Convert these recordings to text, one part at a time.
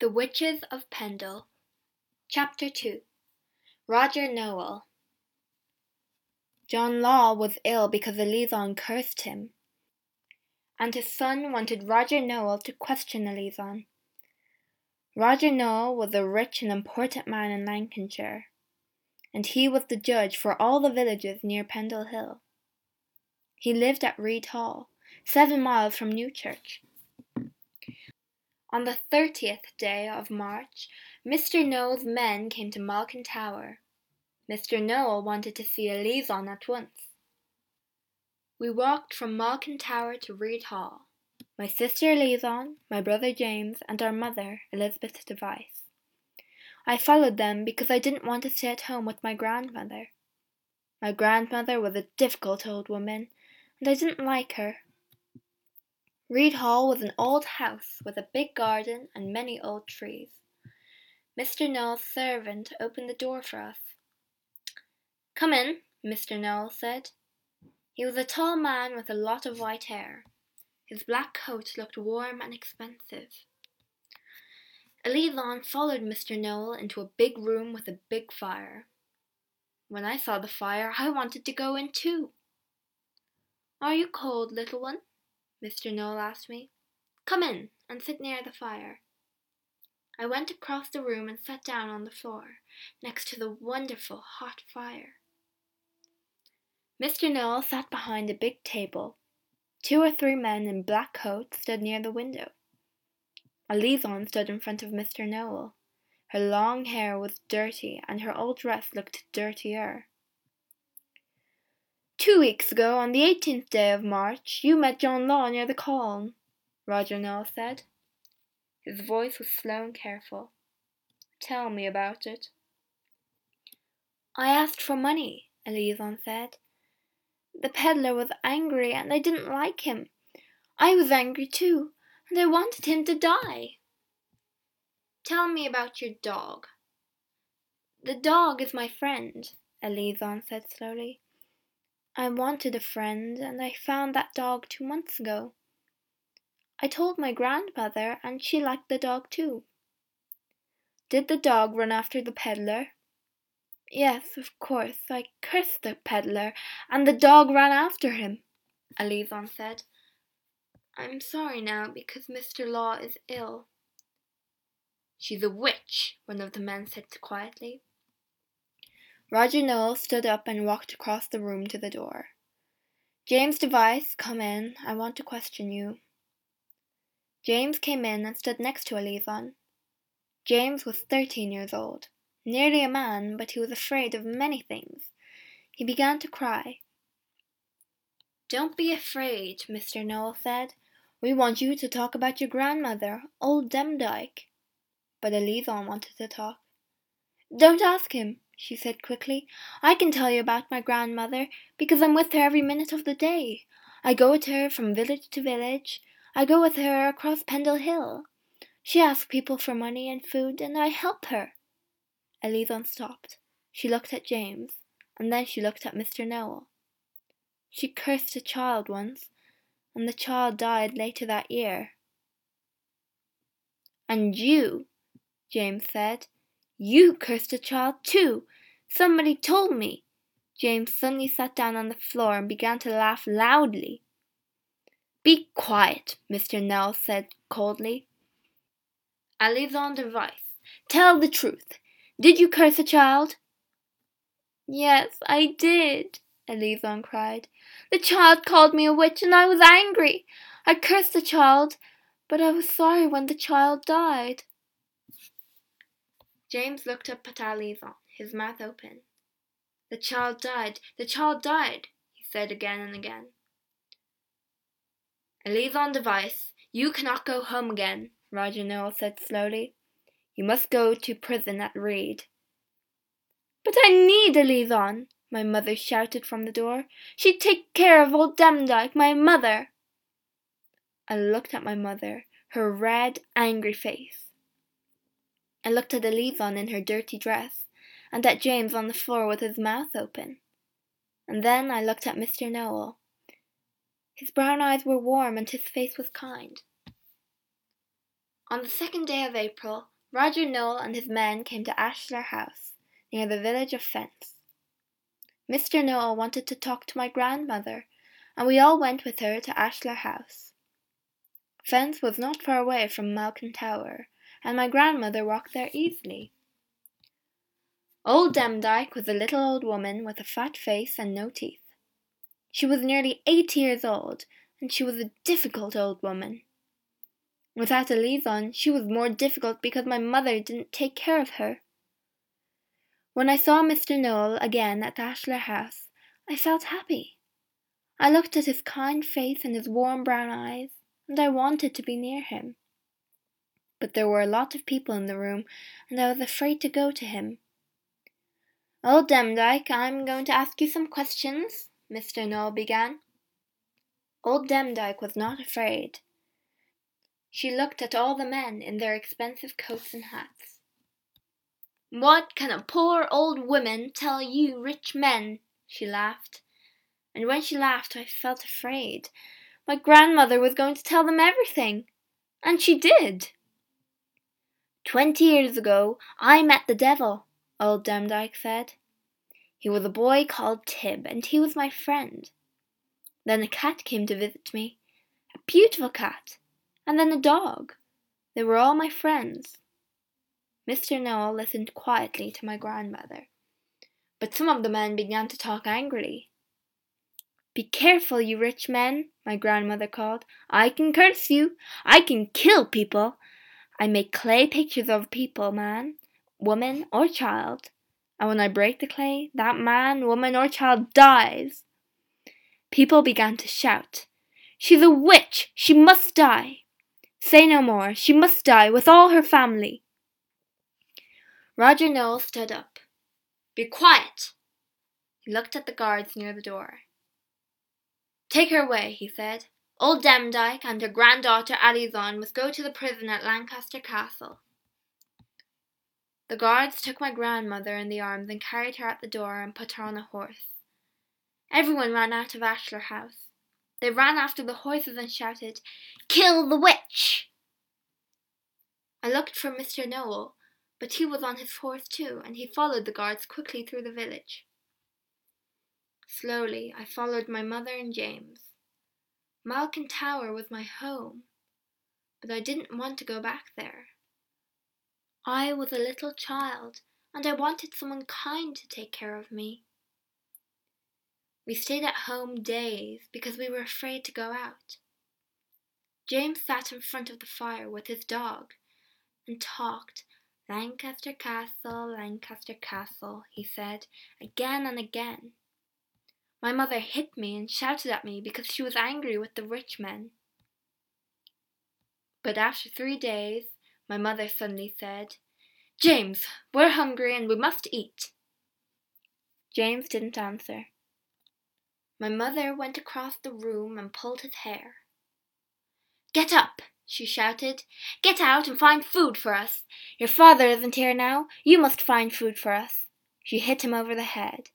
The Witches of Pendle Chapter 2 Roger Nowell John Law was ill because Alizon cursed him, and his son wanted Roger Nowell to question Alizon. Roger Nowell was a rich and important man in Lancashire, and he was the judge for all the villages near Pendle Hill. He lived at Read Hall, seven miles from Newchurch. On the thirtieth day of March, Mr. Nowell's men came to Malkin Tower. Mr. Nowell wanted to see Alizon at once. We walked from Malkin Tower to Read Hall. My sister Alizon, my brother James, and our mother, Elizabeth Device. I followed them because I didn't want to stay at home with my grandmother. My grandmother was a difficult old woman, and I didn't like her. Read Hall was an old house with a big garden and many old trees. Mr. Nowell's servant opened the door for us. Come in, Mr. Nowell said. He was a tall man with a lot of white hair. His black coat looked warm and expensive. Alizon followed Mr. Nowell into a big room with a big fire. When I saw the fire, I wanted to go in too. Are you cold, little one? Mr. Nowell asked me. Come in and sit near the fire. I went across the room and sat down on the floor, next to the wonderful hot fire. Mr. Nowell sat behind a big table. Two or three men in black coats stood near the window. Alizon stood in front of Mr. Nowell. Her long hair was dirty, and her old dress looked dirtier. Two weeks ago, on the eighteenth day of March, you met John Law near the Colne, Roger Nowell said. His voice was slow and careful. Tell me about it. I asked for money, Alizon said. The peddler was angry, and I didn't like him. I was angry too, and I wanted him to die. Tell me about your dog. The dog is my friend, Alizon said slowly. I wanted a friend, and I found that dog two months ago. I told my grandmother, and she liked the dog too. Did the dog run after the peddler? Yes, of course. I cursed the peddler, and the dog ran after him, Alizon said. I'm sorry now because Mr. Law is ill. She's a witch, one of the men said quietly. Roger Nowell stood up and walked across the room to the door. James Device, come in. I want to question you. James came in and stood next to Alizon. James was thirteen years old, nearly a man, but he was afraid of many things. He began to cry. Don't be afraid, Mr. Nowell said. We want you to talk about your grandmother, old Demdike. But Alizon wanted to talk. Don't ask him, she said quickly. I can tell you about my grandmother because I'm with her every minute of the day. I go with her from village to village. I go with her across Pendle Hill. She asks people for money and food, and I help her. Alizon stopped. She looked at James, and then she looked at Mr. Nowell. She cursed a child once, and the child died later that year. And you, James said, you cursed a child too. Somebody told me. James suddenly sat down on the floor and began to laugh loudly. Be quiet, Mr. Nowell said coldly. Alizon Device, tell the truth. Did you curse a child? Yes, I did, Alizon cried. The child called me a witch, and I was angry. I cursed the child, but I was sorry when the child died. James looked up at Alizon, his mouth open. The child died, the child died, he said again and again. Alizon Device, you cannot go home again, Roger Nowell said slowly. You must go to prison at Reed. But I need Alizon, my mother shouted from the door. She'd take care of old Demdike, my mother. I looked at my mother, her red, angry face. I looked at Alizon in her dirty dress, and at James on the floor with his mouth open. And then I looked at Mr. Nowell. His brown eyes were warm and his face was kind. On the second day of April, Roger Nowell and his men came to Ashlar House, near the village of Fence. Mr. Nowell wanted to talk to my grandmother, and we all went with her to Ashlar House. Fence was not far away from Malkin Tower, and my grandmother walked there easily. Old Demdike was a little old woman with a fat face and no teeth. She was nearly eighty years old, and she was a difficult old woman. Without Alizon, she was more difficult because my mother didn't take care of her. When I saw Mr. Nowell again at Ashlar House, I felt happy. I looked at his kind face and his warm brown eyes, and I wanted to be near him. But there were a lot of people in the room, and I was afraid to go to him. Old Demdike, I'm going to ask you some questions, Mr. Nowell began. Old Demdike was not afraid. She looked at all the men in their expensive coats and hats. What can a poor old woman tell you rich men? she laughed. And when she laughed, I felt afraid. My grandmother was going to tell them everything. And she did. Twenty years ago, I met the devil, old Demdike said. He was a boy called Tib, and he was my friend. Then a cat came to visit me, a beautiful cat, and then a dog. They were all my friends. Mr. Nowell listened quietly to my grandmother, but some of the men began to talk angrily. Be careful, you rich men, my grandmother called. I can curse you. I can kill people. I make clay pictures of people, man, woman, or child and when I break the clay, that man, woman, or child dies. People began to shout, She's a witch! She must die! Say no more, she must die with all her family. Roger Nowell stood up. Be quiet! He looked at the guards near the door. Take her away, he said. Old Demdike and her granddaughter Alizon must go to the prison at Lancaster Castle. The guards took my grandmother in the arms and carried her out the door and put her on a horse. Everyone ran out of Ashlar House. They ran after the horses and shouted, Kill the witch! I looked for Mr. Nowell, but he was on his horse too, and he followed the guards quickly through the village. Slowly I followed my mother and James. Malkin Tower was my home, but I didn't want to go back there. I was a little child, and I wanted someone kind to take care of me. We stayed at home days because we were afraid to go out. James sat in front of the fire with his dog and talked. Lancaster Castle, Lancaster Castle, he said again and again. My mother hit me and shouted at me because she was angry with the rich men. But after three days, my mother suddenly said, James, we're hungry and we must eat. James didn't answer. My mother went across the room and pulled his hair. Get up, she shouted. Get out and find food for us. Your father isn't here now. You must find food for us. She hit him over the head.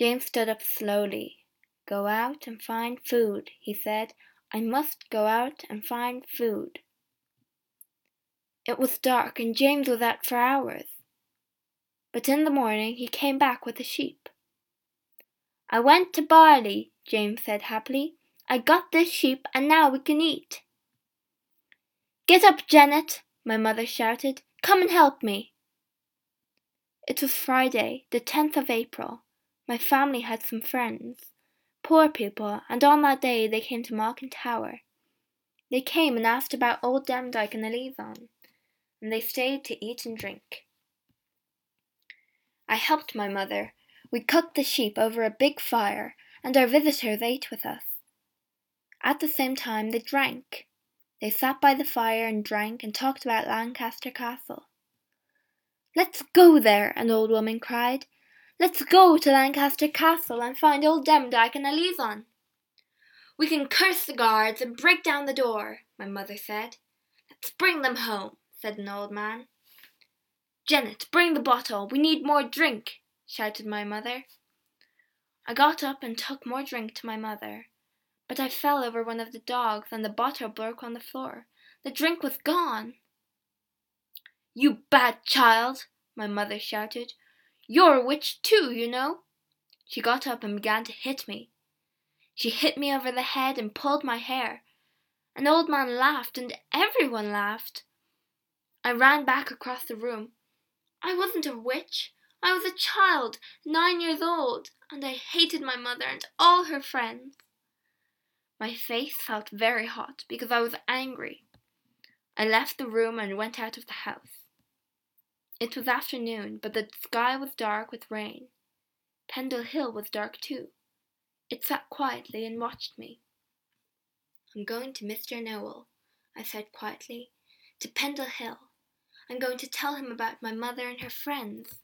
James stood up slowly. Go out and find food, he said. I must go out and find food. It was dark, and James was out for hours. But in the morning he came back with the sheep. I went to Barley, James said happily. I got this sheep, and now we can eat. Get up, Janet, my mother shouted. Come and help me. It was Friday, the 10th of April. My family had some friends, poor people, and on that day they came to Malkin Tower. They came and asked about old Demdike and the Alizon and they stayed to eat and drink. I helped my mother. We cooked the sheep over a big fire, and our visitors ate with us. At the same time, they drank. They sat by the fire and drank and talked about Lancaster Castle. Let's go there, an old woman cried. Let's go to Lancaster Castle and find old Demdike and Alizon. We can curse the guards and break down the door, my mother said. Let's bring them home said an old man. Janet, bring the bottle. We need more drink, shouted my mother. I got up and took more drink to my mother, but I fell over one of the dogs and the bottle broke on the floor. The drink was gone. You bad child, my mother shouted. You're a witch too, you know. She got up and began to hit me. She hit me over the head and pulled my hair. An old man laughed, and everyone laughed. I ran back across the room. I wasn't a witch. I was a child, nine years old, and I hated my mother and all her friends. My face felt very hot because I was angry. I left the room and went out of the house. It was afternoon, but the sky was dark with rain. Pendle Hill was dark too. It sat quietly and watched me. I'm going to Mr. Nowell, I said quietly, to Pendle Hill. I'm going to tell him about my mother and her friends.